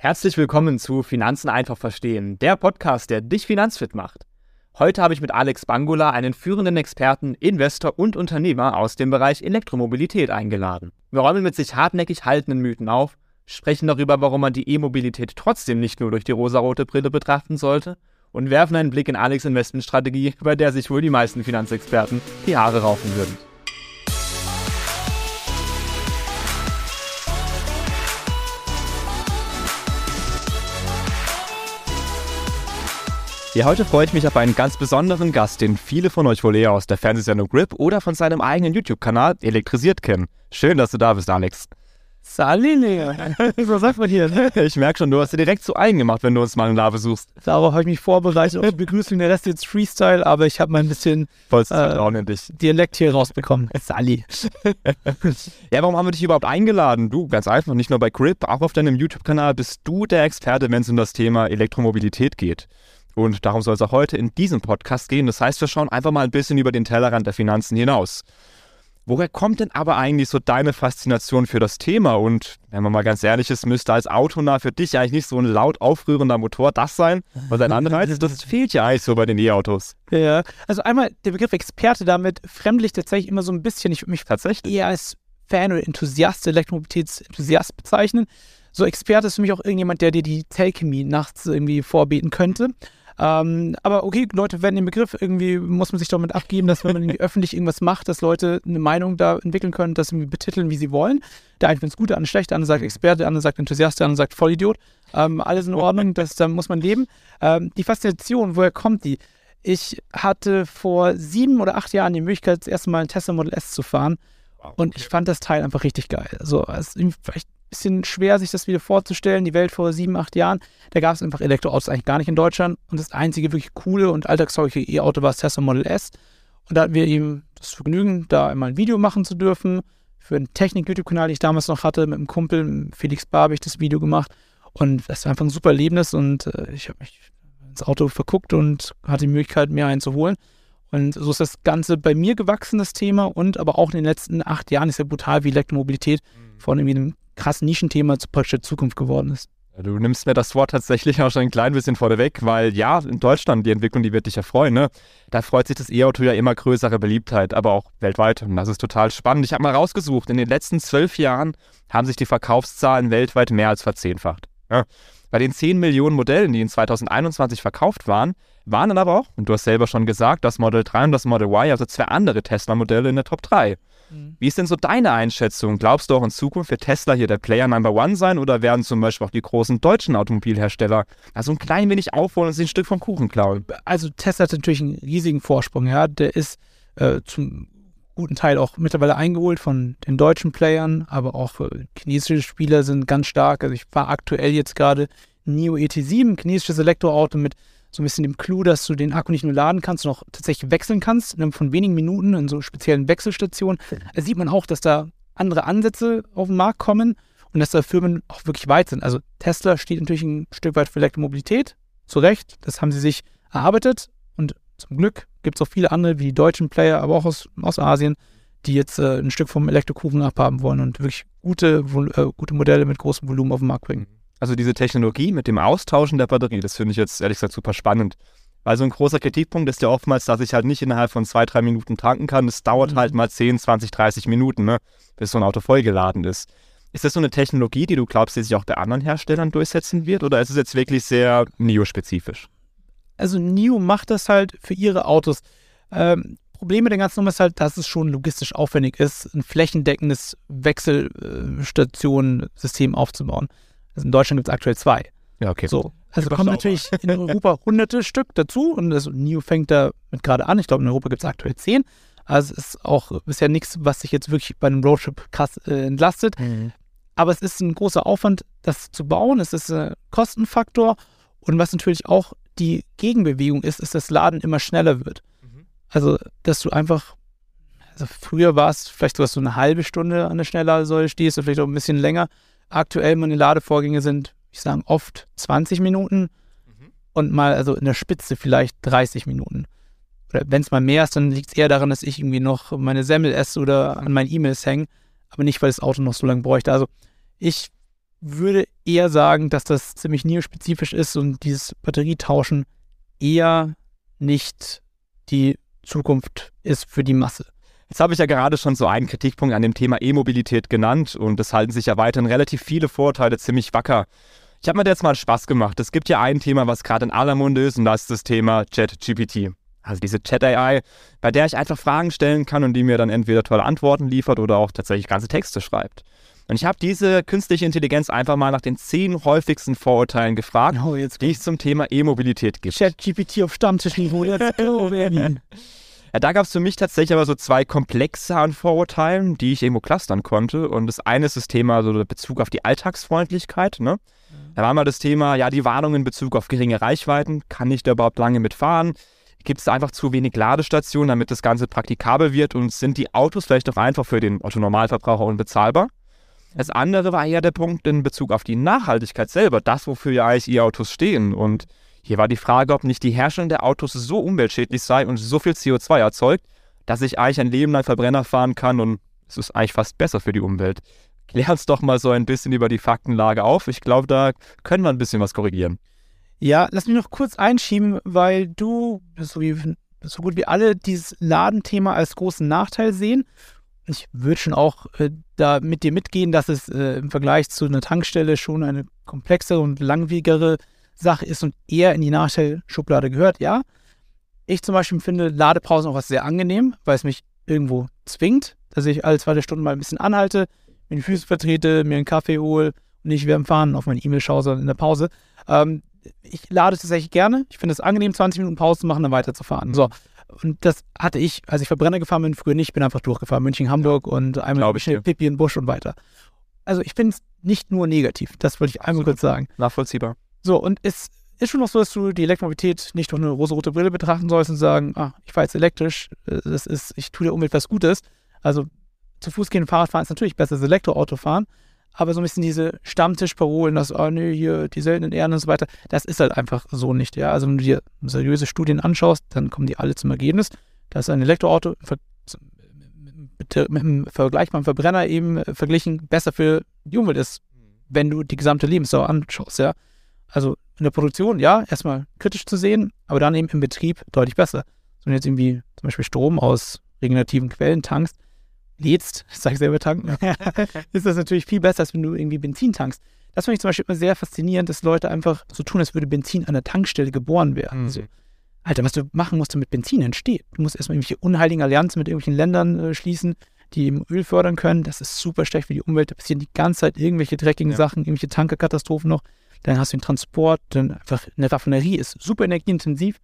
Herzlich willkommen zu Finanzen einfach verstehen, der Podcast, der dich finanzfit macht. Heute habe ich mit Alex Bangula einen führenden Experten, Investor und Unternehmer aus dem Bereich Elektromobilität eingeladen. Wir räumen mit sich hartnäckig haltenden Mythen auf, sprechen darüber, warum man die E-Mobilität trotzdem nicht nur durch die rosarote Brille betrachten sollte und werfen einen Blick in Alex Investmentstrategie, bei der sich wohl die meisten Finanzexperten die Haare raufen würden. Ja, heute freue ich mich auf einen ganz besonderen Gast, den viele von euch wohl eher aus der Fernsehsendung Grip oder von seinem eigenen YouTube-Kanal Elektrisiert kennen. Schön, dass du da bist, Alex. Saline, so sagt man hier. Ne? Ich merke schon, du hast dir direkt zu eigen gemacht, wenn du uns mal eine Lave suchst. Darauf habe ich mich vorbereitet. Und Begrüßung, der Rest jetzt Freestyle, aber ich habe mal ein bisschen äh, in. Dialekt hier rausbekommen. Sali. ja, warum haben wir dich überhaupt eingeladen? Du, ganz einfach, nicht nur bei Grip, auch auf deinem YouTube-Kanal bist du der Experte, wenn es um das Thema Elektromobilität geht. Und darum soll es auch heute in diesem Podcast gehen. Das heißt, wir schauen einfach mal ein bisschen über den Tellerrand der Finanzen hinaus. Woher kommt denn aber eigentlich so deine Faszination für das Thema? Und wenn man mal ganz ehrlich ist, müsste als Autonah für dich eigentlich nicht so ein laut aufrührender Motor das sein, was ein Anreiz ist. Das fehlt ja eigentlich so bei den E-Autos. Ja, also einmal der Begriff Experte damit fremdlich tatsächlich immer so ein bisschen. Ich würde mich tatsächlich eher als Fan oder Enthusiast, Elektromobilitätsenthusiast bezeichnen. So Experte ist für mich auch irgendjemand, der dir die Telchemie nachts irgendwie vorbeten könnte. Ähm, aber okay, Leute werden den Begriff, irgendwie muss man sich damit abgeben, dass wenn man irgendwie öffentlich irgendwas macht, dass Leute eine Meinung da entwickeln können, das irgendwie betiteln, wie sie wollen. Der eine findet es gut, der andere schlecht, der andere sagt Experte, der andere sagt Enthusiast, der andere sagt Vollidiot. Ähm, alles in Ordnung, das, da muss man leben. Ähm, die Faszination, woher kommt die? Ich hatte vor sieben oder acht Jahren die Möglichkeit, das erste Mal ein Tesla Model S zu fahren. Und ich fand das Teil einfach richtig geil. Also, es ist vielleicht bisschen schwer, sich das wieder vorzustellen. Die Welt vor sieben, acht Jahren, da gab es einfach Elektroautos eigentlich gar nicht in Deutschland. Und das einzige wirklich coole und alltagstaugliche E-Auto war das Tesla Model S. Und da hatten wir eben das Vergnügen, da einmal ein Video machen zu dürfen. Für einen Technik-YouTube-Kanal, den ich damals noch hatte, mit einem Kumpel, Felix Bar, habe ich das Video gemacht. Und das war einfach ein super Erlebnis. Und äh, ich habe mich ins Auto verguckt und hatte die Möglichkeit, mehr einzuholen. Und so ist das Ganze bei mir gewachsen, das Thema. Und aber auch in den letzten acht Jahren ist ja brutal, wie Elektromobilität mhm. von irgendwie einem krass Nischenthema zu praktisch Zukunft geworden ist. Du nimmst mir das Wort tatsächlich auch schon ein klein bisschen vorneweg, weil ja, in Deutschland, die Entwicklung, die wird dich ja freuen, ne? Da freut sich das E-Auto ja immer größere Beliebtheit, aber auch weltweit. Und das ist total spannend. Ich habe mal rausgesucht, in den letzten zwölf Jahren haben sich die Verkaufszahlen weltweit mehr als verzehnfacht. Ja. Bei den 10 Millionen Modellen, die in 2021 verkauft waren, waren dann aber auch, und du hast selber schon gesagt, das Model 3 und das Model Y, also zwei andere Tesla-Modelle in der Top 3. Mhm. Wie ist denn so deine Einschätzung? Glaubst du auch in Zukunft wird Tesla hier der Player Number One sein oder werden zum Beispiel auch die großen deutschen Automobilhersteller also ein klein wenig aufholen und sich ein Stück vom Kuchen klauen? Also Tesla hat natürlich einen riesigen Vorsprung, ja. Der ist äh, zum guten Teil auch mittlerweile eingeholt von den deutschen Playern, aber auch äh, chinesische Spieler sind ganz stark. Also ich fahre aktuell jetzt gerade NIO ET7, ein chinesisches Elektroauto mit so ein bisschen dem Clou, dass du den Akku nicht nur laden kannst, sondern auch tatsächlich wechseln kannst, von wenigen Minuten in so speziellen Wechselstationen. Da sieht man auch, dass da andere Ansätze auf den Markt kommen und dass da Firmen auch wirklich weit sind. Also Tesla steht natürlich ein Stück weit für Elektromobilität, zu Recht, das haben sie sich erarbeitet und zum Glück gibt es auch viele andere, wie die deutschen Player, aber auch aus, aus Asien, die jetzt äh, ein Stück vom Elektrokuchen abhaben wollen und wirklich gute, äh, gute Modelle mit großem Volumen auf den Markt bringen. Also diese Technologie mit dem Austauschen der Batterie, das finde ich jetzt ehrlich gesagt super spannend. Weil so ein großer Kritikpunkt ist ja oftmals, dass ich halt nicht innerhalb von zwei, drei Minuten tanken kann. Es dauert mhm. halt mal 10, 20, 30 Minuten, ne, bis so ein Auto vollgeladen ist. Ist das so eine Technologie, die du glaubst, die sich auch bei anderen Herstellern durchsetzen wird? Oder ist es jetzt wirklich sehr NIO-spezifisch? Also NIO macht das halt für ihre Autos. Ähm, Problem mit der ganzen Nummer ist halt, dass es schon logistisch aufwendig ist, ein flächendeckendes Wechselstationensystem aufzubauen. Also in Deutschland gibt es aktuell zwei. Ja, okay. So. Also kommen natürlich in Europa hunderte Stück dazu und das NIO fängt da mit gerade an. Ich glaube, in Europa gibt es aktuell zehn. Also es ist auch bisher nichts, was sich jetzt wirklich bei einem Roadtrip krass äh, entlastet. Mhm. Aber es ist ein großer Aufwand, das zu bauen. Es ist ein Kostenfaktor. Und was natürlich auch die Gegenbewegung ist, ist, dass Laden immer schneller wird. Mhm. Also, dass du einfach, also früher war es vielleicht sogar so eine halbe Stunde an der Schnellladesäule stehst, oder vielleicht auch ein bisschen länger. Aktuell meine Ladevorgänge sind, ich sage oft 20 Minuten mhm. und mal also in der Spitze vielleicht 30 Minuten. Oder wenn es mal mehr ist, dann liegt es eher daran, dass ich irgendwie noch meine Semmel esse oder an meinen E-Mails hänge, aber nicht, weil das Auto noch so lange bräuchte. Also ich würde eher sagen, dass das ziemlich neospezifisch ist und dieses Batterietauschen eher nicht die Zukunft ist für die Masse. Jetzt habe ich ja gerade schon so einen Kritikpunkt an dem Thema E-Mobilität genannt und es halten sich ja weiterhin relativ viele Vorteile ziemlich wacker. Ich habe mir da jetzt mal Spaß gemacht. Es gibt ja ein Thema, was gerade in aller Munde ist und das ist das Thema ChatGPT. Also diese Chat-AI, bei der ich einfach Fragen stellen kann und die mir dann entweder tolle Antworten liefert oder auch tatsächlich ganze Texte schreibt. Und ich habe diese künstliche Intelligenz einfach mal nach den zehn häufigsten Vorurteilen gefragt, oh, die es zum Thema E-Mobilität gibt. ChatGPT auf Stammtischniveau, let's go, Ja, da gab es für mich tatsächlich aber so zwei Komplexe an Vorurteilen, die ich irgendwo clustern konnte. Und das eine ist das Thema so der Bezug auf die Alltagsfreundlichkeit. Ne? Mhm. Da war mal das Thema, ja, die Warnung in Bezug auf geringe Reichweiten. Kann ich da überhaupt lange mitfahren? Gibt es einfach zu wenig Ladestationen, damit das Ganze praktikabel wird? Und sind die Autos vielleicht auch einfach für den Otto-Normalverbraucher unbezahlbar? Das andere war eher der Punkt in Bezug auf die Nachhaltigkeit selber, das, wofür ja eigentlich E-Autos stehen. Und hier war die Frage, ob nicht die Herstellung der Autos so umweltschädlich sei und so viel CO2 erzeugt, dass ich eigentlich ein Leben lang Verbrenner fahren kann und es ist eigentlich fast besser für die Umwelt. Klär uns doch mal so ein bisschen über die Faktenlage auf. Ich glaube, da können wir ein bisschen was korrigieren. Ja, lass mich noch kurz einschieben, weil du, so, wie, so gut wie alle, dieses Ladenthema als großen Nachteil sehen. Ich würde schon auch äh, da mit dir mitgehen, dass es äh, im Vergleich zu einer Tankstelle schon eine komplexere und langwierigere Sache ist und eher in die Nachteilschublade gehört, ja. Ich zum Beispiel finde Ladepausen auch was sehr angenehm, weil es mich irgendwo zwingt, dass ich alle zwei Stunden mal ein bisschen anhalte, mir die Füße vertrete, mir einen Kaffee hole und nicht während Fahren auf meine E-Mail schaue, sondern in der Pause. Ähm, ich lade tatsächlich gerne. Ich finde es angenehm, 20 Minuten Pause zu machen, dann weiterzufahren. So. Und das hatte ich, als ich Verbrenner gefahren bin, früher nicht, bin einfach durchgefahren. München, Hamburg und einmal schnell Pipi in Busch und weiter. Also ich finde es nicht nur negativ, das wollte ich einmal kurz sagen. Nachvollziehbar. So, und es ist schon noch so, dass du die Elektromobilität nicht durch eine rosa-rote Brille betrachten sollst und sagen, ah, ich fahre jetzt elektrisch, äh, das ist, ich tue der Umwelt was Gutes. Also zu Fuß gehen, Fahrrad fahren ist natürlich besser als Elektroauto fahren, aber so ein bisschen diese Stammtischparolen, dass, ah, nee, hier die seltenen Erden und so weiter, das ist halt einfach so nicht, ja. Also wenn du dir seriöse Studien anschaust, dann kommen die alle zum Ergebnis, dass ein Elektroauto mit einem vergleichbaren Verbrenner eben verglichen besser für die Umwelt ist, wenn du die gesamte Lebensdauer anschaust, ja. Also in der Produktion, ja, erstmal kritisch zu sehen, aber dann eben im Betrieb deutlich besser. Wenn du jetzt irgendwie zum Beispiel Strom aus regenerativen Quellen tankst, lädst, ich sage selber tanken, ist das natürlich viel besser, als wenn du irgendwie Benzin tankst. Das finde ich zum Beispiel immer sehr faszinierend, dass Leute einfach so tun, als würde Benzin an der Tankstelle geboren werden. Mhm. Also, Alter, was du machen musst, damit Benzin entsteht. Du musst erstmal irgendwelche unheiligen Allianzen mit irgendwelchen Ländern äh, schließen, die eben Öl fördern können. Das ist super schlecht für die Umwelt. Da passieren die ganze Zeit irgendwelche dreckigen ja. Sachen, irgendwelche Tankerkatastrophen noch dann hast du den Transport, dann einfach eine Raffinerie ist super energieintensiv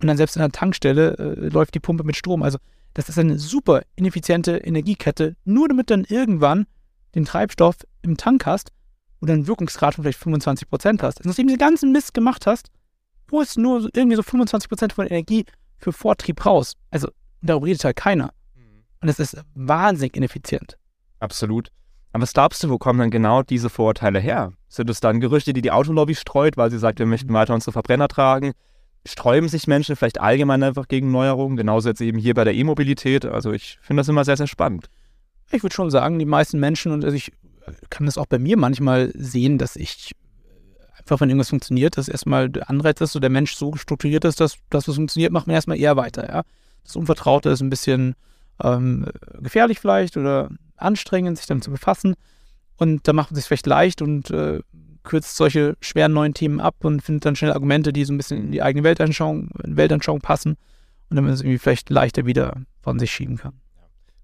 und dann selbst in der Tankstelle äh, läuft die Pumpe mit Strom. Also das ist eine super ineffiziente Energiekette, nur damit du dann irgendwann den Treibstoff im Tank hast und dann Wirkungsgrad von vielleicht 25 Prozent hast. Also, nachdem du den ganzen Mist gemacht hast, holst du nur irgendwie so 25 Prozent von Energie für Vortrieb raus. Also darüber redet halt keiner. Mhm. Und das ist wahnsinnig ineffizient. Absolut. Aber was glaubst du, wo kommen dann genau diese Vorurteile her? Sind es dann Gerüchte, die die Autolobby streut, weil sie sagt, wir möchten weiter unsere Verbrenner tragen? Sträuben sich Menschen vielleicht allgemein einfach gegen Neuerungen? Genauso jetzt eben hier bei der E-Mobilität. Also ich finde das immer sehr, sehr spannend. Ich würde schon sagen, die meisten Menschen, und also ich kann das auch bei mir manchmal sehen, dass ich einfach, wenn irgendwas funktioniert, dass erstmal der Anreiz ist, so der Mensch so strukturiert ist, dass das, was funktioniert, macht man erstmal eher weiter. Ja? Das Unvertraute ist ein bisschen ähm, gefährlich vielleicht oder anstrengend, sich damit zu befassen. Und da macht man sich vielleicht leicht und äh, kürzt solche schweren neuen Themen ab und findet dann schnell Argumente, die so ein bisschen in die eigene Weltanschauung, Weltanschauung passen und dann man es irgendwie vielleicht leichter wieder von sich schieben kann.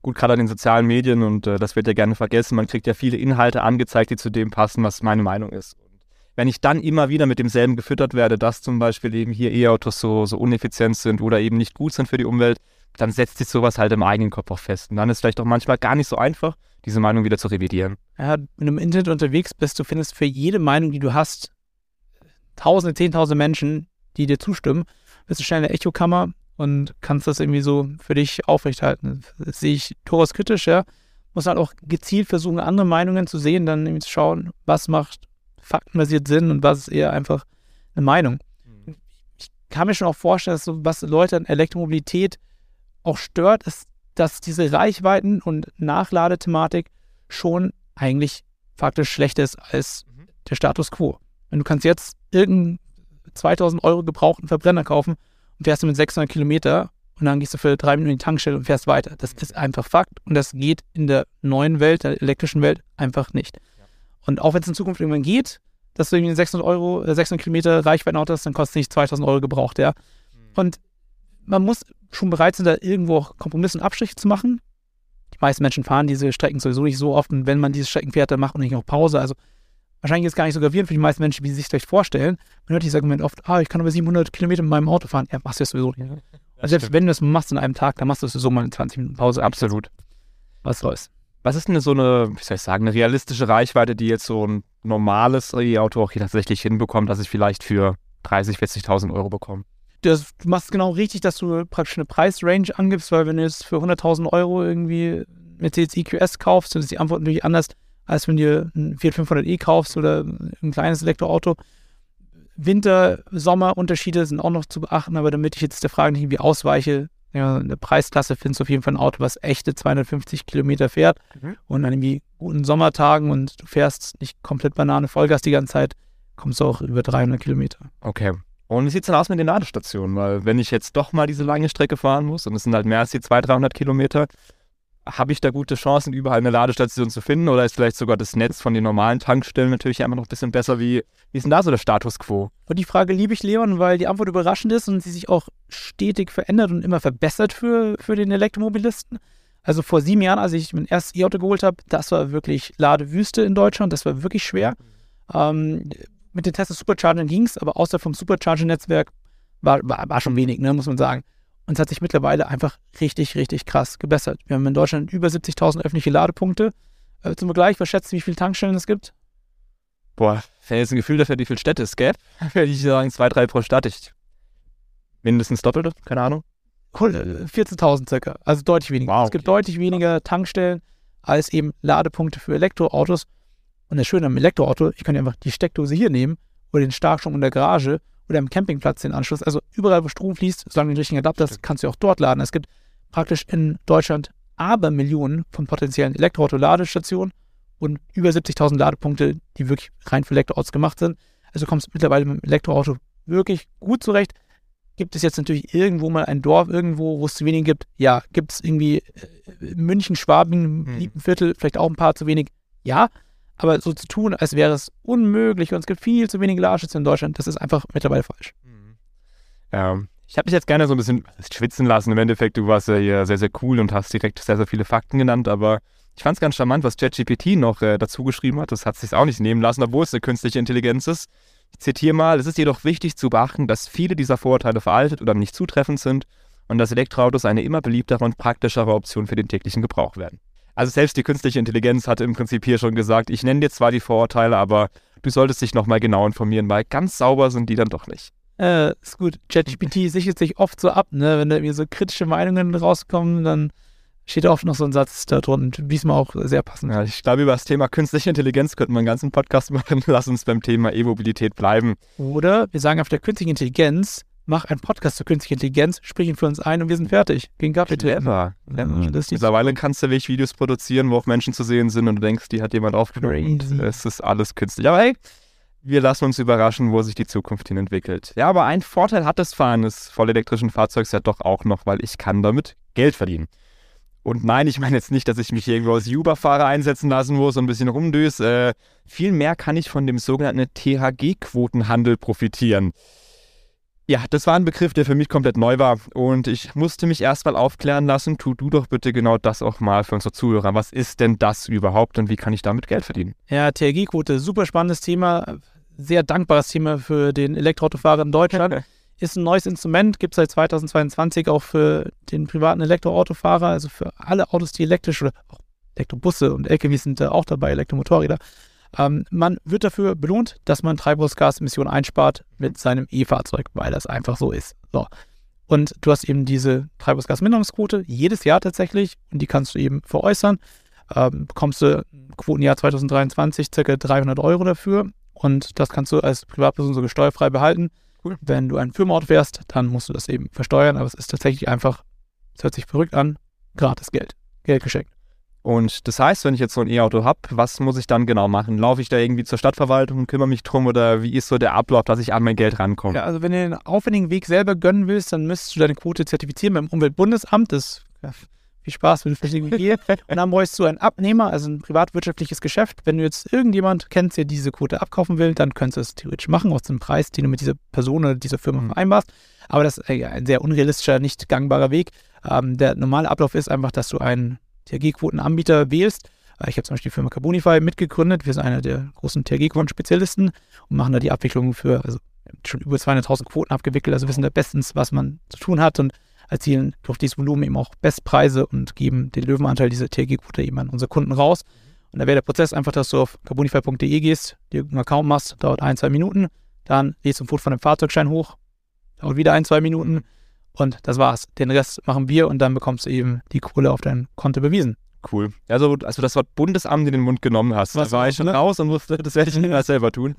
Gut, gerade an den sozialen Medien und äh, das wird ja gerne vergessen, man kriegt ja viele Inhalte angezeigt, die zu dem passen, was meine Meinung ist. Und wenn ich dann immer wieder mit demselben gefüttert werde, dass zum Beispiel eben hier E-Autos so, so uneffizient sind oder eben nicht gut sind für die Umwelt, dann setzt sich sowas halt im eigenen Kopf auch fest. Und dann ist es vielleicht auch manchmal gar nicht so einfach, diese Meinung wieder zu revidieren. Ja, wenn du im Internet unterwegs bist, du findest für jede Meinung, die du hast, tausende, zehntausende Menschen, die dir zustimmen, bist du schnell in der Echokammer und kannst das irgendwie so für dich aufrechthalten. Das sehe ich durchaus kritisch, ja. Muss halt auch gezielt versuchen, andere Meinungen zu sehen, dann irgendwie zu schauen, was macht faktenbasiert Sinn und was ist eher einfach eine Meinung. Mhm. Ich kann mir schon auch vorstellen, dass so, was Leute an Elektromobilität auch stört, ist, dass diese Reichweiten und Nachladethematik schon eigentlich faktisch schlechter ist als mhm. der Status quo. Wenn du kannst jetzt irgendeinen 2000 Euro gebrauchten Verbrenner kaufen und fährst du mit 600 Kilometer und dann gehst du für drei Minuten in die Tankstelle und fährst weiter. Das ist einfach Fakt und das geht in der neuen Welt, der elektrischen Welt, einfach nicht. Und auch wenn es in Zukunft irgendwann geht, dass du irgendwie 600 Euro, 600 äh, Kilometer Reichweitenauto hast, dann kostet es nicht 2000 Euro gebraucht, ja. Mhm. Und man muss schon bereit sein, da irgendwo auch Kompromisse und Abstriche zu machen. Die meisten Menschen fahren diese Strecken sowieso nicht so oft und wenn man diese Strecken fährt, dann macht man nicht noch Pause. Also wahrscheinlich ist es gar nicht so gravierend für die meisten Menschen, wie sie sich vielleicht vorstellen. Man hört dieses Argument oft, ah, ich kann aber 700 Kilometer mit meinem Auto fahren. Ja, machst du das sowieso nicht. Also selbst wenn du das machst in einem Tag, dann machst du sowieso mal eine 20 Minuten Pause. Absolut. Was soll's. Was ist denn so eine, wie soll ich sagen, eine realistische Reichweite, die jetzt so ein normales E-Auto auch hier tatsächlich hinbekommt, dass ich vielleicht für 30.000, 40.000 Euro bekomme? Das, du machst genau richtig, dass du praktisch eine Preisrange angibst, weil wenn du jetzt für 100.000 Euro irgendwie Mercedes EQS kaufst, dann ist die Antwort natürlich anders, als wenn du ein Fiat 500e kaufst oder ein kleines Elektroauto. Winter-Sommer-Unterschiede sind auch noch zu beachten, aber damit ich jetzt der Frage nicht irgendwie ausweiche, ja, eine Preisklasse findest du auf jeden Fall ein Auto, was echte 250 Kilometer fährt mhm. und an irgendwie guten Sommertagen und du fährst nicht komplett Banane Vollgas die ganze Zeit, kommst du auch über 300 Kilometer. Okay. Und wie sieht es denn aus mit den Ladestationen? Weil wenn ich jetzt doch mal diese lange Strecke fahren muss und es sind halt mehr als die 200, 300 Kilometer, habe ich da gute Chancen, überall eine Ladestation zu finden? Oder ist vielleicht sogar das Netz von den normalen Tankstellen natürlich immer noch ein bisschen besser? Wie, wie ist denn da so der Status quo? Und die Frage liebe ich, Leon, weil die Antwort überraschend ist und sie sich auch stetig verändert und immer verbessert für, für den Elektromobilisten. Also vor sieben Jahren, als ich mein erstes E-Auto geholt habe, das war wirklich Ladewüste in Deutschland. Das war wirklich schwer. Ähm, mit den Tesla Superchargern ging es, aber außer vom Supercharger-Netzwerk war, war, war schon wenig, ne, muss man sagen. Und es hat sich mittlerweile einfach richtig, richtig krass gebessert. Wir haben in Deutschland über 70.000 öffentliche Ladepunkte. Äh, zum Vergleich, was schätzt du, wie viele Tankstellen es gibt? Boah, wenn jetzt ein Gefühl dafür, wie viele Städte es gäbe, würde ich sagen, zwei, drei pro Stadt. Ich, mindestens doppelte, keine Ahnung. 14.000 äh, circa, also deutlich weniger. Wow. Es gibt deutlich weniger Tankstellen als eben Ladepunkte für Elektroautos. Und das Schöne am Elektroauto, ich kann ja einfach die Steckdose hier nehmen oder den Starkstrom in der Garage oder im Campingplatz den Anschluss. Also überall, wo Strom fließt, solange du den richtigen Adapter hast, kannst du auch dort laden. Es gibt praktisch in Deutschland aber Millionen von potenziellen Elektroauto-Ladestationen und über 70.000 Ladepunkte, die wirklich rein für Elektroautos gemacht sind. Also kommst du mittlerweile mit dem Elektroauto wirklich gut zurecht. Gibt es jetzt natürlich irgendwo mal ein Dorf irgendwo, wo es zu wenig gibt? Ja. Gibt es irgendwie äh, München, Schwabing, hm. Viertel, vielleicht auch ein paar zu wenig? Ja. Aber so zu tun, als wäre es unmöglich und es gibt viel zu wenige Ladeschütze in Deutschland, das ist einfach mittlerweile falsch. Mhm. Ja, ich habe dich jetzt gerne so ein bisschen schwitzen lassen. Im Endeffekt, du warst ja hier sehr, sehr cool und hast direkt sehr, sehr viele Fakten genannt, aber ich fand es ganz charmant, was ChatGPT noch äh, dazu geschrieben hat. Das hat sich auch nicht nehmen lassen, obwohl es eine künstliche Intelligenz ist. Ich zitiere mal: Es ist jedoch wichtig zu beachten, dass viele dieser Vorurteile veraltet oder nicht zutreffend sind und dass Elektroautos eine immer beliebtere und praktischere Option für den täglichen Gebrauch werden. Also selbst die künstliche Intelligenz hatte im Prinzip hier schon gesagt, ich nenne dir zwar die Vorurteile, aber du solltest dich nochmal genau informieren, weil ganz sauber sind die dann doch nicht. Äh, ist gut. ChatGPT sichert sich oft so ab, ne? Wenn da irgendwie so kritische Meinungen rauskommen, dann steht oft noch so ein Satz da drin. Diesmal auch sehr passend. Ja, ich glaube, über das Thema künstliche Intelligenz könnte man einen ganzen Podcast machen. Lass uns beim Thema E-Mobilität bleiben. Oder wir sagen auf der künstlichen Intelligenz, mach einen Podcast zur künstlichen Intelligenz, sprich ihn für uns ein und wir sind fertig. Gegen Kaffee. Clever. Clever. Mittlerweile kannst du wirklich Videos produzieren, wo auch Menschen zu sehen sind und du denkst, die hat jemand aufgenommen. Es ist alles künstlich. Aber hey, wir lassen uns überraschen, wo sich die Zukunft hin entwickelt. Ja, aber ein Vorteil hat das Fahren des vollelektrischen Fahrzeugs ja doch auch noch, weil ich kann damit Geld verdienen. Und nein, ich meine jetzt nicht, dass ich mich irgendwo als Uber-Fahrer einsetzen lassen muss und ein bisschen rumdüse. Äh, vielmehr kann ich von dem sogenannten THG-Quotenhandel profitieren. Ja, das war ein Begriff, der für mich komplett neu war und ich musste mich erstmal aufklären lassen. Tu du doch bitte genau das auch mal für unsere Zuhörer. Was ist denn das überhaupt und wie kann ich damit Geld verdienen? Ja, TRG-Quote, super spannendes Thema, sehr dankbares Thema für den Elektroautofahrer in Deutschland. ist ein neues Instrument, gibt es seit 2022 auch für den privaten Elektroautofahrer, also für alle Autos, die elektrisch oder auch Elektrobusse und LKW sind da auch dabei, Elektromotorräder. Ähm, man wird dafür belohnt, dass man Treibhausgasemissionen einspart mit seinem E-Fahrzeug, weil das einfach so ist. So. Und du hast eben diese Treibhausgasminderungsquote jedes Jahr tatsächlich und die kannst du eben veräußern. Ähm, bekommst du im Quotenjahr 2023 ca. 300 Euro dafür und das kannst du als Privatperson sogar steuerfrei behalten. Cool. Wenn du einen Firmenauto fährst, dann musst du das eben versteuern, aber es ist tatsächlich einfach, es hört sich verrückt an, gratis Geld. Geld geschenkt. Und das heißt, wenn ich jetzt so ein E-Auto habe, was muss ich dann genau machen? Laufe ich da irgendwie zur Stadtverwaltung und kümmere mich drum oder wie ist so der Ablauf, dass ich an mein Geld rankomme? Ja, also wenn du den aufwendigen Weg selber gönnen willst, dann müsstest du deine Quote zertifizieren beim Umweltbundesamt. Das ja, viel Spaß, wenn du irgendwie gehst. Und dann bräuchst du einen Abnehmer, also ein privatwirtschaftliches Geschäft. Wenn du jetzt irgendjemand kennst, der diese Quote abkaufen will, dann könntest du es theoretisch machen, aus dem Preis, den du mit dieser Person oder dieser Firma mhm. vereinbarst. Aber das ist ein sehr unrealistischer, nicht gangbarer Weg. Ähm, der normale Ablauf ist einfach, dass du einen THG-Quotenanbieter wählst. Äh, ich habe zum Beispiel die Firma Carbonify mitgegründet. Wir sind einer der großen THG-Quoten-Spezialisten und machen da die Abwicklung für also schon über 200.000 Quoten abgewickelt. Also wissen da bestens, was man zu tun hat und erzielen durch dieses Volumen eben auch Bestpreise und geben den Löwenanteil dieser THG-Quote eben an unsere Kunden raus. Und da wäre der Prozess einfach, dass du auf carbonify.de gehst, dir einen Account machst, dauert ein, zwei Minuten, dann lädst du ein Foto von dem Fahrzeugschein hoch, dauert wieder ein, zwei Minuten und das war's. Den Rest machen wir und dann bekommst du eben die Kohle auf dein Konto bewiesen. Cool. Also, als du das Wort Bundesamt in den Mund genommen hast, Was war ich schon ne? raus und wusste, das werde ich nicht mehr selber tun.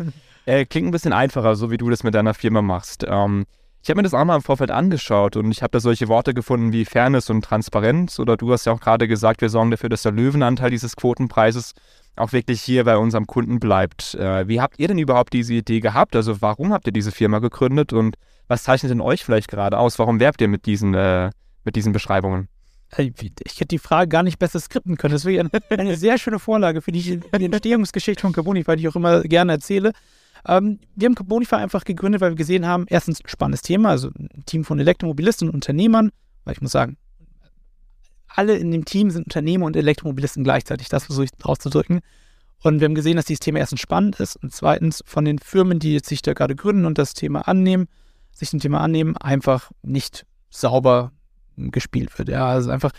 Äh, klingt ein bisschen einfacher, so wie du das mit deiner Firma machst. Ähm, ich habe mir das auch mal im Vorfeld angeschaut und ich habe da solche Worte gefunden wie Fairness und Transparenz. Oder du hast ja auch gerade gesagt, wir sorgen dafür, dass der Löwenanteil dieses Quotenpreises auch wirklich hier bei unserem Kunden bleibt. Äh, wie habt ihr denn überhaupt diese Idee gehabt? Also warum habt ihr diese Firma gegründet und was zeichnet denn euch vielleicht gerade aus? Warum werbt ihr mit diesen, äh, mit diesen Beschreibungen? Ich hätte die Frage gar nicht besser skripten können. Das wäre eine, sehr schöne Vorlage für die, die Entstehungsgeschichte von Carboni, weil ich auch immer gerne erzähle. Ähm, wir haben Carbonify einfach gegründet, weil wir gesehen haben, erstens spannendes Thema, also ein Team von Elektromobilisten und Unternehmern, weil ich muss sagen, alle in dem Team sind Unternehmer und Elektromobilisten gleichzeitig, das versuche ich auszudrücken. Und wir haben gesehen, dass dieses Thema erstens spannend ist und zweitens von den Firmen, die jetzt sich da gerade gründen und das Thema annehmen, sich dem Thema annehmen, einfach nicht sauber gespielt wird. Ja, also einfach,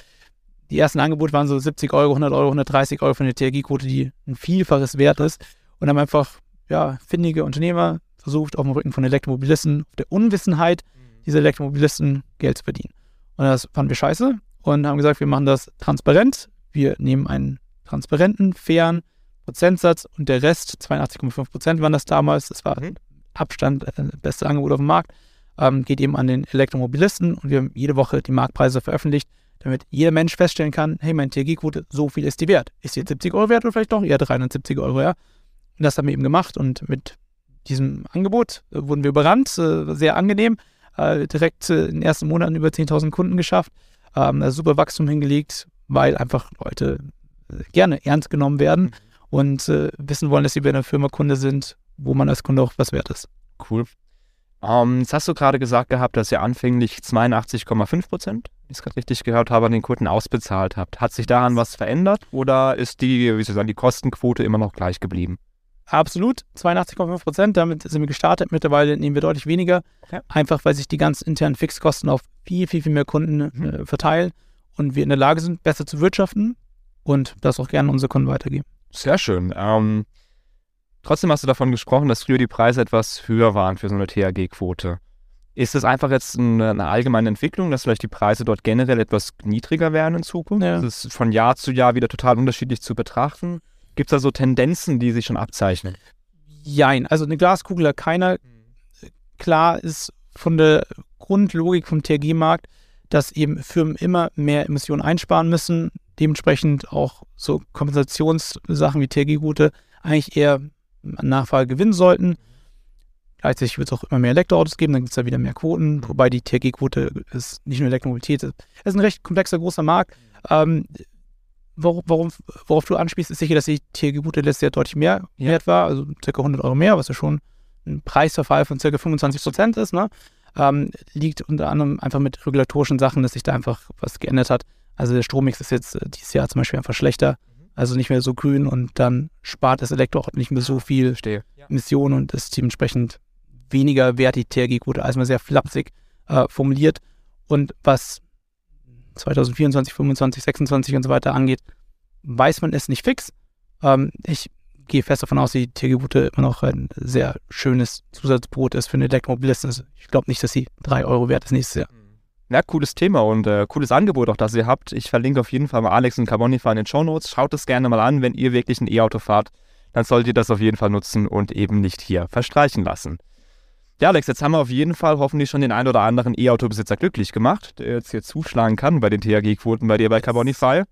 die ersten Angebote waren so 70 Euro, 100 Euro, 130 Euro von der TRG-Quote, die ein Vielfaches wert ist. Und haben einfach, ja, findige Unternehmer versucht, auf dem Rücken von Elektromobilisten, auf der Unwissenheit dieser Elektromobilisten Geld zu verdienen. Und das fanden wir scheiße und haben gesagt, wir machen das transparent. Wir nehmen einen transparenten, fairen Prozentsatz und der Rest, 82,5 Prozent waren das damals, das war mhm. Abstand äh, beste Angebot auf dem Markt, ähm, geht eben an den Elektromobilisten und wir haben jede Woche die Marktpreise veröffentlicht, damit jeder Mensch feststellen kann, hey, meine TRG-Quote, so viel ist die wert. Ist die jetzt 70 Euro wert oder vielleicht doch eher 370 Euro, ja? Und das haben wir eben gemacht und mit diesem Angebot äh, wurden wir überrannt, äh, sehr angenehm, äh, direkt in den ersten Monaten über 10.000 Kunden geschafft, ähm, super Wachstum hingelegt, weil einfach Leute gerne ernst genommen werden mhm. und wissen wollen, dass sie bei einer Firma Kunde sind, wo man als Kunde auch was wert ist. Cool. Ähm, jetzt hast du gerade gesagt gehabt, dass ihr anfänglich 82,5 Prozent, wenn ich es gerade richtig gehört habe, an den Kunden ausbezahlt habt. Hat sich daran was verändert oder ist die, wie soll ich sagen, die Kostenquote immer noch gleich geblieben? Absolut, 82,5 Prozent. Damit sind wir gestartet. Mittlerweile nehmen wir deutlich weniger. Okay. Einfach, weil sich die ganz internen Fixkosten auf viel, viel, viel mehr Kunden mhm. äh, verteilen und wir in der Lage sind, besser zu wirtschaften und das auch gerne unsere Kunden weitergeben. Sehr schön. Ähm, Trotzdem hast du davon gesprochen, dass früher die Preise etwas höher waren für so eine THG-Quote. Ist das einfach jetzt eine, eine, allgemeine Entwicklung, dass vielleicht die Preise dort generell etwas niedriger werden in Zukunft? Ja. Das ist von Jahr zu Jahr wieder total unterschiedlich zu betrachten. Gibt es da so Tendenzen, die sich schon abzeichnen? Jein, also eine Glaskugel hat keiner. Klar ist von der Grundlogik vom THG-Markt, dass eben Firmen immer mehr Emissionen einsparen müssen, dementsprechend auch so Kompensationssachen wie THG-Gute eigentlich eher Nachfrage gewinnen sollten. Gleichzeitig wird es auch immer mehr Elektroautos geben, dann gibt es ja wieder mehr Quoten, wobei die TRG-Quote ist nicht nur Elektromobilität, es ist ein recht komplexer, großer Markt. Ähm, worauf, worauf, worauf, du anspielst, ist sicher, dass die TRG-Quote letztes Jahr deutlich mehr ja. wert war, also ca. 100 Euro mehr, was ja schon ein Preisverfall von ca. 25 Prozent ist. Ne? Ähm, liegt unter anderem einfach mit regulatorischen Sachen, dass sich da einfach was geändert hat. Also der Strommix ist jetzt äh, dieses Jahr zum Beispiel einfach schlechter also nicht mehr so grün und dann spart das Elektroauto nicht mehr so viel Stehe. Emissionen und ist dementsprechend weniger wert die TRG-Quote, als man sehr flapsig äh, formuliert. Und was 2024, 25, 26 und so weiter angeht, weiß man es nicht fix. Ähm, ich gehe fest davon aus, dass die TRG-Quote immer noch ein sehr schönes Zusatzbrot ist für eine Elektromobilisten. Also ich glaube nicht, dass sie drei Euro wert ist nächstes Jahr. Ja, cooles Thema und äh, cooles Angebot auch, das ihr habt. Ich verlinke auf jeden Fall mal Alex und Carbonify in den Show Notes. Schaut es gerne mal an, wenn ihr wirklich ein E-Auto fahrt, dann solltet ihr das auf jeden Fall nutzen und eben nicht hier verstreichen lassen. Ja, Alex, jetzt haben wir auf jeden Fall hoffentlich schon den ein oder anderen E-Auto-Besitzer glücklich gemacht, der jetzt hier zuschlagen kann bei den THG-Quoten bei dir bei Carbonify.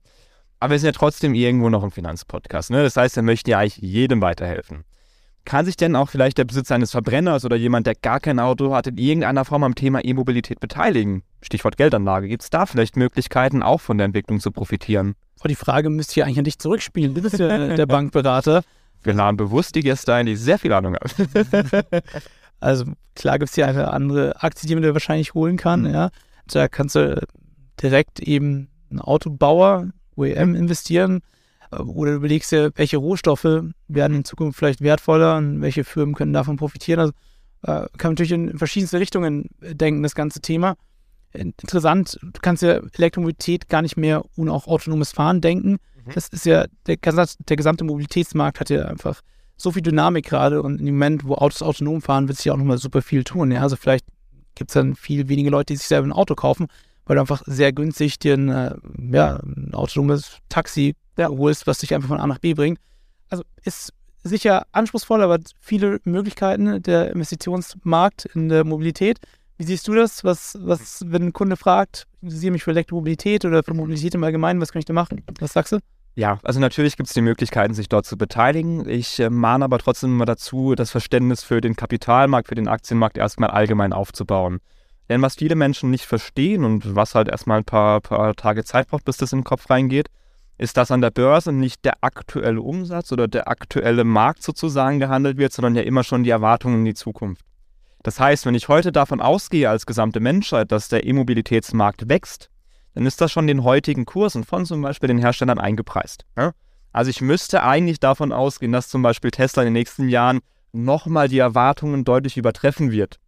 Aber wir sind ja trotzdem irgendwo noch ein Finanzpodcast. Ne? Das heißt, wir möchten ja eigentlich jedem weiterhelfen. Kann sich denn auch vielleicht der Besitzer eines Verbrenners oder jemand, der gar kein Auto hat, in irgendeiner Form am Thema E-Mobilität beteiligen? Stichwort Geldanlage. Gibt es da vielleicht Möglichkeiten, auch von der Entwicklung zu profitieren? Oh, die Frage müsste ich eigentlich an dich zurückspielen. Du bist ja der Bankberater. Wir laden bewusst die Gäste ein, die sehr viel Ahnung haben. also klar gibt es hier eine andere Aktie, die man dir wahrscheinlich holen kann. Mhm. Ja. Da kannst du direkt eben einen Autobauer, OEM investieren oder du überlegst dir, welche Rohstoffe werden in Zukunft vielleicht wertvoller und welche Firmen können davon profitieren. Also äh, kann man natürlich in verschiedenste Richtungen denken, das ganze Thema. Interessant, du kannst ja Elektromobilität gar nicht mehr ohne auch autonomes Fahren denken. Mhm. Das ist ja, der, der gesamte Mobilitätsmarkt hat ja einfach so viel Dynamik gerade und im Moment, wo Autos autonom fahren, wird sich ja auch nochmal super viel tun. Ja? Also vielleicht gibt es dann viel weniger Leute, die sich selber ein Auto kaufen, weil du einfach sehr günstig dir ein, äh, ja, ein autonomes Taxi ja, holst, was dich einfach von A nach B bringt. Also ist sicher anspruchsvoll, aber viele Möglichkeiten der Investitionsmarkt in der Mobilität. Wie siehst du das? Was, was, wenn ein Kunde fragt, ich interessiere mich für Elektromobilität oder für Mobilität im Allgemeinen, was kann ich da machen? Was sagst du? Ja, also natürlich gibt es die Möglichkeiten, sich dort zu beteiligen. Ich äh, mahne aber trotzdem immer dazu, das Verständnis für den Kapitalmarkt, für den Aktienmarkt erstmal allgemein aufzubauen. Denn was viele Menschen nicht verstehen und was halt erstmal ein paar, paar Tage Zeit braucht, bis das in den Kopf reingeht, ist, dass an der Börse nicht der aktuelle Umsatz oder der aktuelle Markt sozusagen gehandelt wird, sondern ja immer schon die Erwartungen in die Zukunft. Das heißt, wenn ich heute davon ausgehe als gesamte Menschheit, dass der E-Mobilitätsmarkt wächst, dann ist das schon den heutigen Kursen von zum Beispiel den Herstellern eingepreist. Also ich müsste eigentlich davon ausgehen, dass zum Beispiel Tesla in den nächsten Jahren nochmal die Erwartungen deutlich übertreffen wird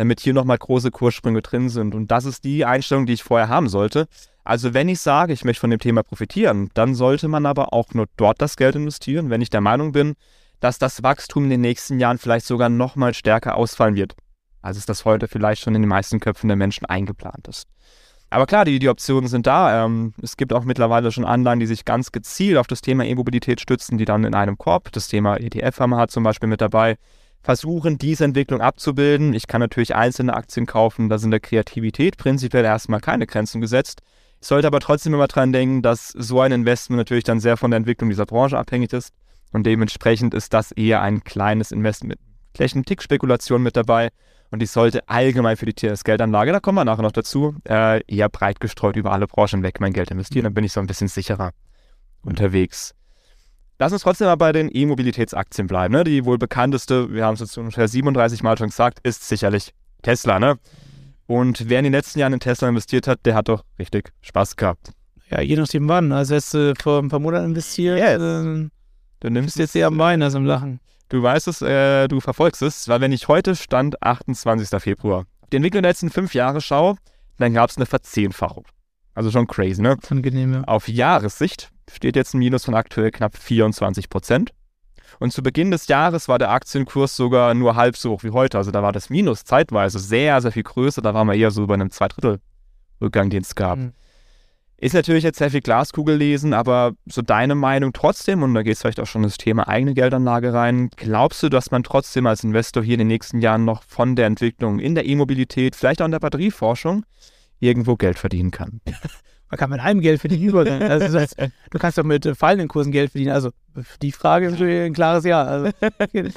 damit hier nochmal große Kurssprünge drin sind. Und das ist die Einstellung, die ich vorher haben sollte. Also wenn ich sage, ich möchte von dem Thema profitieren, dann sollte man aber auch nur dort das Geld investieren, wenn ich der Meinung bin, dass das Wachstum in den nächsten Jahren vielleicht sogar nochmal stärker ausfallen wird, als es das heute vielleicht schon in den meisten Köpfen der Menschen eingeplant ist. Aber klar, die, die Optionen sind da. Ähm, es gibt auch mittlerweile schon Anleihen, die sich ganz gezielt auf das Thema E-Mobilität stützen, die dann in einem Korb, das Thema ETF haben wir zum Beispiel mit dabei, versuchen, diese Entwicklung abzubilden. Ich kann natürlich einzelne Aktien kaufen, da sind der Kreativität prinzipiell erstmal keine Grenzen gesetzt. Ich sollte aber trotzdem immer dran denken, dass so ein Investment natürlich dann sehr von der Entwicklung dieser Branche abhängig ist und dementsprechend ist das eher ein kleines Investment. Vielleicht ein Tick Spekulation mit dabei und ich sollte allgemein für die TS-Geldanlage, da kommen wir nachher noch dazu, äh, eher breit gestreut über alle Branchen weg mein Geld investieren, dann bin ich so ein bisschen sicherer unterwegs. Lass uns trotzdem mal bei den E-Mobilitätsaktien bleiben. Ne? Die wohl bekannteste, wir haben es jetzt ungefähr 37 Mal schon gesagt, ist sicherlich Tesla. Ne? Und wer in den letzten Jahren in Tesla investiert hat, der hat doch richtig Spaß gehabt. Ja, je nachdem wann. Also hast du vor ein paar Monaten investiert. Yes. Äh, du nimmst jetzt eher am Wein als am Lachen. Du weißt es, äh, du verfolgst es, weil wenn ich heute stand, 28. Februar, die Entwicklung der letzten fünf Jahre schaue, dann gab es eine Verzehnfachung. Also schon crazy, ne? Angenehm, ja. Auf Jahressicht steht jetzt ein Minus von aktuell knapp 24 Prozent. Und zu Beginn des Jahres war der Aktienkurs sogar nur halb so hoch wie heute. Also da war das Minus zeitweise sehr, sehr viel größer. Da waren wir eher so bei einem Zweidrittel-Rückgang, den es gab. Mhm. Ist natürlich jetzt sehr viel Glaskugel lesen, aber so deine Meinung trotzdem, und da geht es vielleicht auch schon das Thema eigene Geldanlage rein, glaubst du, dass man trotzdem als Investor hier in den nächsten Jahren noch von der Entwicklung in der E-Mobilität, vielleicht auch in der Batterieforschung, irgendwo Geld verdienen kann? man kann mit einem Geld verdienen. Also das heißt, du kannst doch mit fallenden Kursen Geld verdienen. Also die Frage ist ein klares Ja. Also,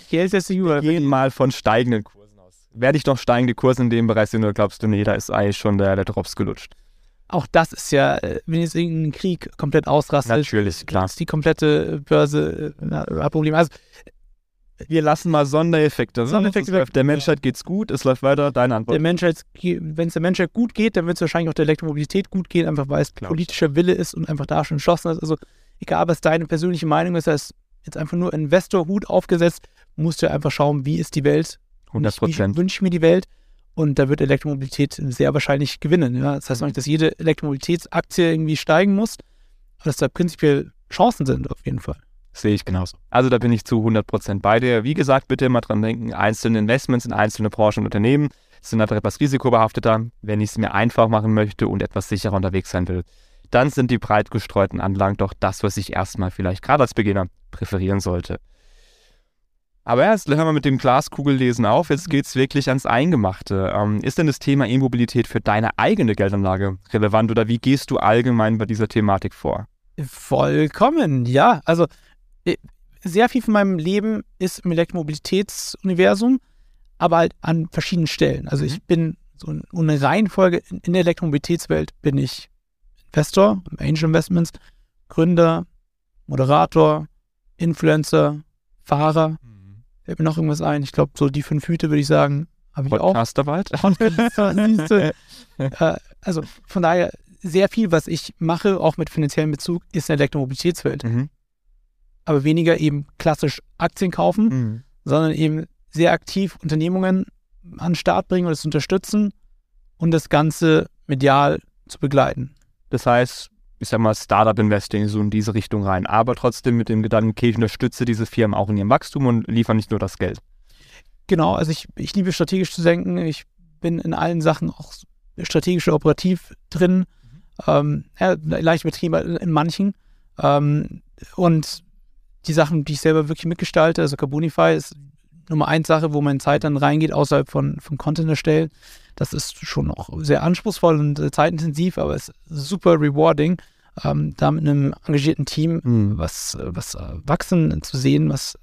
Geld ist überall. Gehen mal von steigenden Kursen aus. Werde ich doch steigende Kurse in dem Bereich sehen oder glaubst du, nee, da ist eigentlich schon der, der Drops gelutscht? Auch das ist ja, äh, wenn jetzt irgendein Krieg komplett ausrastet, Natürlich, klar. ist die komplette Börse äh, ein Problem. Also wir lassen mal Sondereffekte. Sondereffekte. Der Menschheit geht's gut, es läuft weiter. Deine Antwort. wenn es der Menschheit gut geht, dann wird es wahrscheinlich auch der Elektromobilität gut gehen, einfach weil es Klar. politischer Wille ist und einfach da schon entschlossen ist. Also egal, was deine persönliche Meinung ist, als jetzt einfach nur Investor-Hut aufgesetzt, musst du einfach schauen, wie ist die Welt. 100 Prozent. Wünsche ich mir die Welt. Und da wird Elektromobilität sehr wahrscheinlich gewinnen. Ja? Das heißt auch nicht, dass jede Elektromobilitätsaktie irgendwie steigen muss, aber dass da prinzipiell Chancen sind auf jeden Fall. Sehe ich genauso. Also da bin ich zu 100% bei dir. Wie gesagt, bitte immer dran denken, einzelne Investments in einzelne Branchen und Unternehmen sind einfach etwas risikobehafteter. Wenn ich es mir einfach machen möchte und etwas sicherer unterwegs sein will, dann sind die breit gestreuten Anlagen doch das, was ich erstmal vielleicht gerade als Beginner präferieren sollte. Aber erst hören wir mit dem Glaskugellesen auf. Jetzt geht es wirklich ans Eingemachte. Ähm, ist denn das Thema E-Mobilität für deine eigene Geldanlage relevant oder wie gehst du allgemein bei dieser Thematik vor? Vollkommen, ja. Also sehr viel von meinem Leben ist im Elektromobilitätsuniversum, aber halt an verschiedenen Stellen. Also ich mhm. bin so eine Reihenfolge in der Elektromobilitätswelt bin ich Investor, Angel Investments, Gründer, Moderator, Influencer, Fahrer. Mhm. Fällt mir noch irgendwas ein? Ich glaube, so die fünf Hüte würde ich sagen, habe ich auch. Podcasterwald. äh, also von daher sehr viel, was ich mache, auch mit finanziellem Bezug, ist in der Elektromobilitätswelt. Mhm. Aber weniger eben klassisch Aktien kaufen, mhm. sondern eben sehr aktiv Unternehmungen an den Start bringen und es unterstützen und das Ganze medial zu begleiten. Das heißt, ich sag mal, Startup-Investing so in diese Richtung rein, aber trotzdem mit dem Gedanken, okay, ich unterstütze diese Firmen auch in ihrem Wachstum und liefere nicht nur das Geld. Genau, also ich, ich liebe strategisch zu denken. Ich bin in allen Sachen auch strategisch operativ drin ähm, ja, leicht übertrieben in manchen. Ähm, und die Sachen, die ich selber wirklich mitgestalte, also Carbonify ist Nummer eins Sache, wo meine Zeit dann reingeht, außerhalb von, von Content erstellen. Das ist schon auch sehr anspruchsvoll und zeitintensiv, aber es ist super rewarding, ähm, da mit einem engagierten Team mhm. was, was äh, wachsen zu sehen, was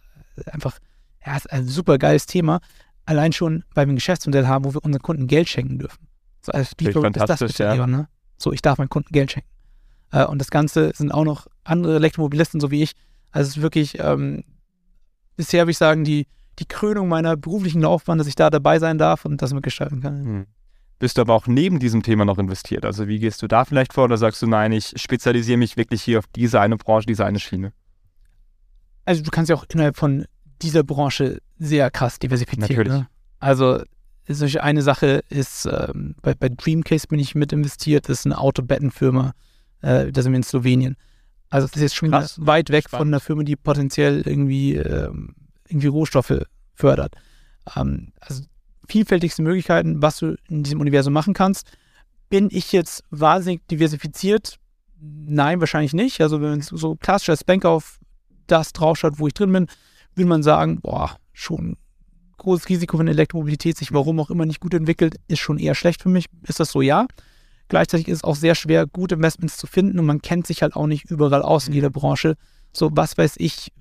einfach, ja, ist ein super geiles Thema. Allein schon, weil wir ein Geschäftsmodell haben, wo wir unseren Kunden Geld schenken dürfen. So, also, wie ist das bitte, ja. ne? So, ich darf meinen Kunden Geld schenken. Äh, und das Ganze sind auch noch andere Elektromobilisten, so wie ich. Also es ist wirklich, ähm, bisher würde ich sagen, die, die Krönung meiner beruflichen Laufbahn, dass ich da dabei sein darf und das mitgestalten kann. Hm. Bist du aber auch neben diesem Thema noch investiert? Also wie gehst du da vielleicht vor oder sagst du, nein, ich spezialisiere mich wirklich hier auf diese eine Branche, diese eine Schiene? Also du kannst ja auch innerhalb von dieser Branche sehr krass diversifizieren. Natürlich. Ne? Also solche eine Sache ist, ähm, bei, bei, Dreamcase bin ich mit investiert, das ist eine Autobettenfirma, äh, da sind wir in Slowenien. Also das ist jetzt schon Krass. weit weg Spannend. von einer Firma, die potenziell irgendwie, ähm, irgendwie Rohstoffe fördert. Ähm, also vielfältigste Möglichkeiten, was du in diesem Universum machen kannst. Bin ich jetzt wahnsinnig diversifiziert? Nein, wahrscheinlich nicht. Also wenn man so klassisch als Banker auf das draufschaut, wo ich drin bin, würde man sagen, boah, schon großes Risiko, wenn Elektromobilität sich warum auch immer nicht gut entwickelt, ist schon eher schlecht für mich. Ist das so? Ja. Gleichzeitig ist es auch sehr schwer, gute Investments zu finden und man kennt sich halt auch nicht überall aus in jeder Branche. So, was weiß ich,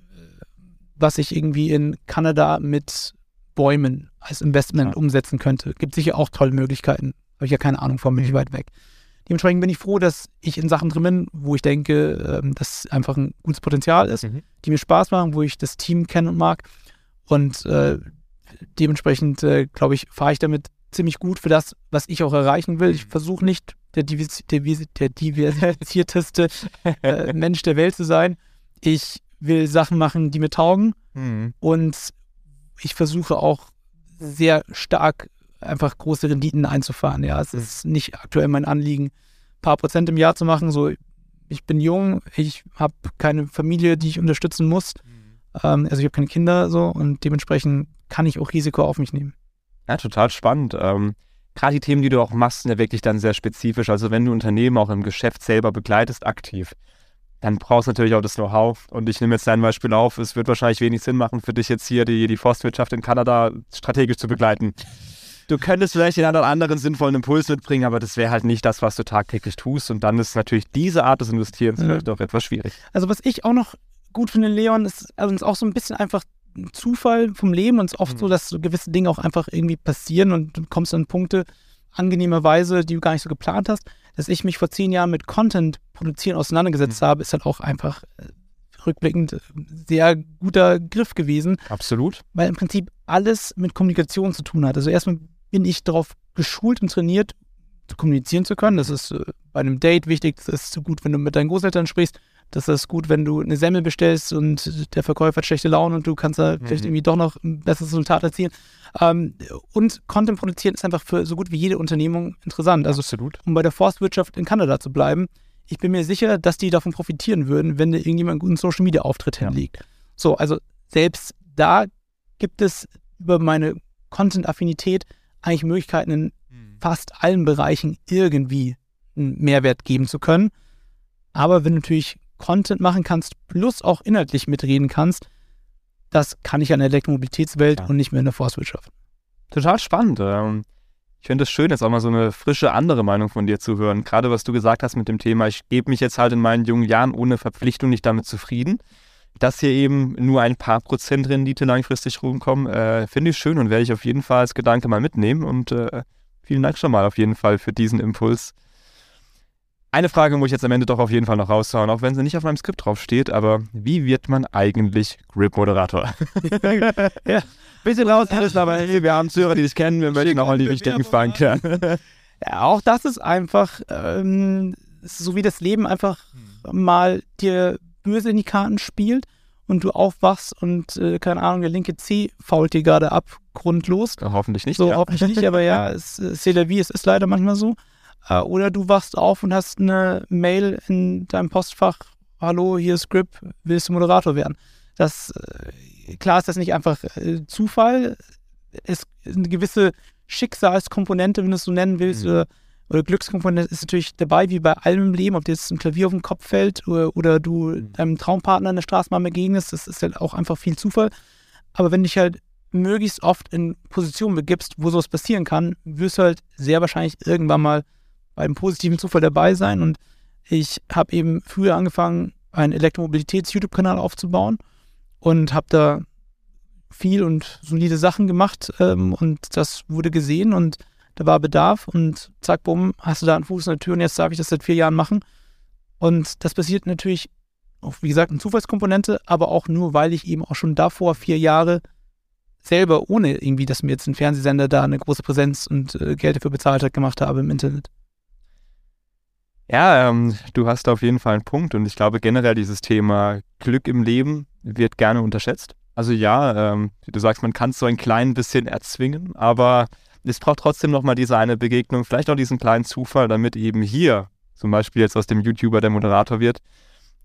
was ich irgendwie in Kanada mit Bäumen als Investment ja. umsetzen könnte. Gibt sicher auch tolle Möglichkeiten. Habe ich ja keine Ahnung von, bin ich weit weg. Dementsprechend bin ich froh, dass ich in Sachen drin bin, wo ich denke, ähm, dass einfach ein gutes Potenzial ist, mhm. die mir Spaß machen, wo ich das Team kenne und mag. Und äh, dementsprechend, äh, glaube ich, fahre ich damit ziemlich gut für das, was ich auch erreichen will. Ich versuche nicht der, Divis der, der diversifizierteste äh, Mensch der Welt zu sein. Ich will Sachen machen, die mir taugen. Mhm. Und ich versuche auch sehr stark einfach große Renditen einzufahren. Ja, es ist nicht aktuell mein Anliegen, ein paar Prozent im Jahr zu machen. So, ich bin jung, ich habe keine Familie, die ich unterstützen muss. Mhm. Ähm, also ich habe keine Kinder so und dementsprechend kann ich auch Risiko auf mich nehmen. Ja, total spannend. Ähm, Gerade die Themen, die du auch machst, sind ja wirklich dann sehr spezifisch. Also wenn du Unternehmen auch im Geschäft selber begleitest, aktiv, dann brauchst du natürlich auch das Know-how. Und ich nehme jetzt dein Beispiel auf, es wird wahrscheinlich wenig Sinn machen für dich jetzt hier die, die Forstwirtschaft in Kanada strategisch zu begleiten. Du könntest vielleicht den einen oder anderen sinnvollen Impuls mitbringen, aber das wäre halt nicht das, was du tagtäglich tust. Und dann ist natürlich diese Art des Investierens vielleicht auch etwas schwierig. Also was ich auch noch gut finde, Leon, ist also uns auch so ein bisschen einfach Zufall vom Leben und es ist oft mhm. so, dass so gewisse Dinge auch einfach irgendwie passieren und du kommst an Punkte angenehmerweise, die du gar nicht so geplant hast. Dass ich mich vor zehn Jahren mit Content produzieren auseinandergesetzt mhm. habe, ist halt auch einfach äh, rückblickend äh, sehr guter Griff gewesen. Absolut. Weil im Prinzip alles mit Kommunikation zu tun hat. Also erstmal bin ich darauf geschult und trainiert, kommunizieren zu können. Das ist äh, bei einem Date wichtig. Das ist so gut, wenn du mit deinen Großeltern sprichst. Das ist gut, wenn du eine Semmel bestellst und der Verkäufer hat schlechte Laune und du kannst da mhm. vielleicht irgendwie doch noch ein besseres Resultat erzielen. Ähm, und Content produzieren ist einfach für so gut wie jede Unternehmung interessant. Also, Absolut. um bei der Forstwirtschaft in Kanada zu bleiben, ich bin mir sicher, dass die davon profitieren würden, wenn da irgendjemand einen guten Social Media Auftritt ja. hinlegt. So, also selbst da gibt es über meine Content-Affinität eigentlich Möglichkeiten in mhm. fast allen Bereichen irgendwie einen Mehrwert geben zu können. Aber wenn du natürlich Content machen kannst, plus auch inhaltlich mitreden kannst, das kann ich an der Elektromobilitätswelt ja. und nicht mehr in der Forstwirtschaft. Total spannend. Ähm, ich finde es schön, jetzt auch mal so eine frische andere Meinung von dir zu hören. Gerade was du gesagt hast mit dem Thema, ich gebe mich jetzt halt in meinen jungen Jahren ohne Verpflichtung nicht damit zufrieden. Dass hier eben nur ein paar Prozent Rendite langfristig rumkommen, äh, finde ich schön und werde ich auf jeden Fall als Gedanke mal mitnehmen. Und äh, vielen Dank schon mal auf jeden Fall für diesen Impuls. Eine Frage muss ich jetzt am Ende doch auf jeden Fall noch raushauen, auch wenn sie nicht auf meinem Skript drauf steht, aber wie wird man eigentlich Grip-Moderator? ja, bisschen rausgerissen, aber hey, wir haben Zuhörer, die dich kennen, wir möchten auch die wichtigen Fragen klären. ja, auch das ist einfach, ähm, so wie das Leben einfach mal dir böse in die Karten spielt und du aufwachst und, äh, keine Ahnung, der linke C fault dir gerade ab, grundlos. Ja, hoffentlich nicht. So, ja. hoffentlich nicht, aber ja, es, c'est la vie, es ist leider manchmal so. Äh, oder du wachst auf und hast eine Mail in deinem Postfach, hallo, hier ist Grip, willst du Moderator werden? Das, äh, klar ist das nicht einfach äh, Zufall, es ist eine gewisse Schicksalskomponente, wenn du es so nennen willst, mhm. oder, oder, Glückskomponente ist natürlich dabei, wie bei allem im Leben, ob dir jetzt ein Klavier auf den Kopf fällt oder, oder du mhm. deinem Traumpartner in der Straßenbahn begegnest, das ist halt auch einfach viel Zufall. Aber wenn dich halt möglichst oft in Positionen begibst, wo sowas passieren kann, wirst du halt sehr wahrscheinlich irgendwann mal bei einem positiven Zufall dabei sein. Und ich habe eben früher angefangen, einen Elektromobilitäts-YouTube-Kanal aufzubauen und habe da viel und solide Sachen gemacht ähm, und das wurde gesehen und da war Bedarf und zack, bumm, hast du da einen Fuß in der Tür und jetzt darf ich das seit vier Jahren machen. Und das passiert natürlich, auch wie gesagt, eine Zufallskomponente, aber auch nur, weil ich eben auch schon davor vier Jahre selber, ohne irgendwie, dass mir jetzt ein Fernsehsender da eine große Präsenz und äh, Geld dafür bezahlt hat, gemacht habe im Internet. Ja, ähm, du hast auf jeden Fall einen Punkt und ich glaube generell dieses Thema Glück im Leben wird gerne unterschätzt. Also ja, ähm, wie du sagst, man kann es so ein klein bisschen erzwingen, aber es braucht trotzdem nochmal diese eine Begegnung, vielleicht auch diesen kleinen Zufall, damit eben hier zum Beispiel jetzt aus dem YouTuber der Moderator wird.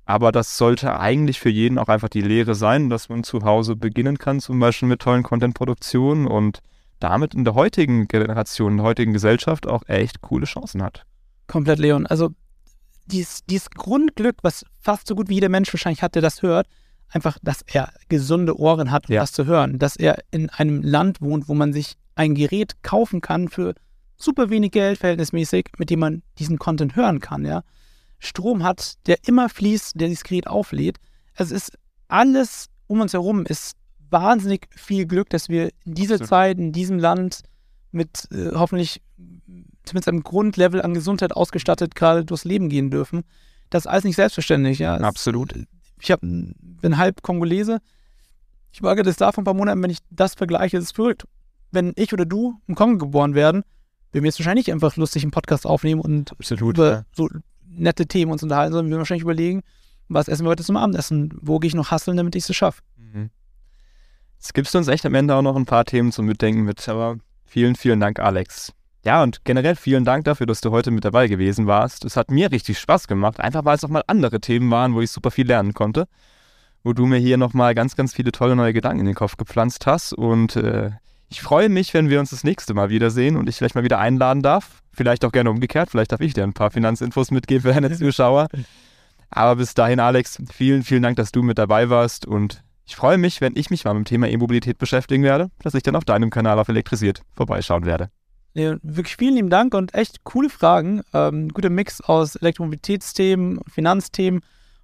Aber das sollte eigentlich für jeden auch einfach die Lehre sein, dass man zu Hause beginnen kann, zum Beispiel mit tollen Content-Produktionen und damit in der heutigen Generation, in der heutigen Gesellschaft auch echt coole Chancen hat. Komplett, Leon. Also dieses, dieses Grundglück, was fast so gut wie jeder Mensch wahrscheinlich hat, der das hört, einfach, dass er gesunde Ohren hat, um ja. das zu hören. Dass er in einem Land wohnt, wo man sich ein Gerät kaufen kann für super wenig Geld verhältnismäßig, mit dem man diesen Content hören kann, ja. Strom hat, der immer fließt, der dieses Gerät auflädt. Es ist alles um uns herum ist wahnsinnig viel Glück, dass wir in dieser Zeit, in diesem Land mit äh, hoffentlich zumindest einem Grundlevel an Gesundheit ausgestattet gerade durchs Leben gehen dürfen. Das ist alles nicht selbstverständlich, ja. Absolut. Ich hab, bin halb Kongolese. Ich wage das da vor ein paar Monaten, wenn ich das vergleiche, ist es verrückt. Wenn ich oder du im Kongo geboren werden, wir jetzt wahrscheinlich einfach lustig einen Podcast aufnehmen und Absolut, über ja. so nette Themen uns unterhalten, sondern wir wahrscheinlich überlegen, was essen wir heute zum Abendessen? Wo gehe ich noch hasseln, damit ich es schaffe? Mhm. Jetzt gibst du uns echt am Ende auch noch ein paar Themen zum Mitdenken mit, aber vielen, vielen Dank, Alex. Ja, und generell vielen Dank dafür, dass du heute mit dabei gewesen warst. Es hat mir richtig Spaß gemacht, einfach weil es auch mal andere Themen waren, wo ich super viel lernen konnte. Wo du mir hier nochmal ganz, ganz viele tolle neue Gedanken in den Kopf gepflanzt hast. Und äh, ich freue mich, wenn wir uns das nächste Mal wiedersehen und ich vielleicht mal wieder einladen darf. Vielleicht auch gerne umgekehrt. Vielleicht darf ich dir ein paar Finanzinfos mitgeben für deine Zuschauer. Aber bis dahin, Alex, vielen, vielen Dank, dass du mit dabei warst. Und ich freue mich, wenn ich mich mal mit dem Thema E-Mobilität beschäftigen werde, dass ich dann auf deinem Kanal auf Elektrisiert vorbeischauen werde. Nee, wirklich vielen lieben Dank und echt coole Fragen. Ähm, guter Mix aus Elektromobilitätsthemen, Finanzthemen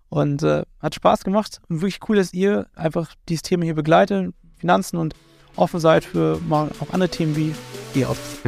und äh, hat Spaß gemacht. Und wirklich cool, dass ihr einfach dieses Thema hier begleitet, Finanzen und offen seid für mal auch andere Themen wie auf.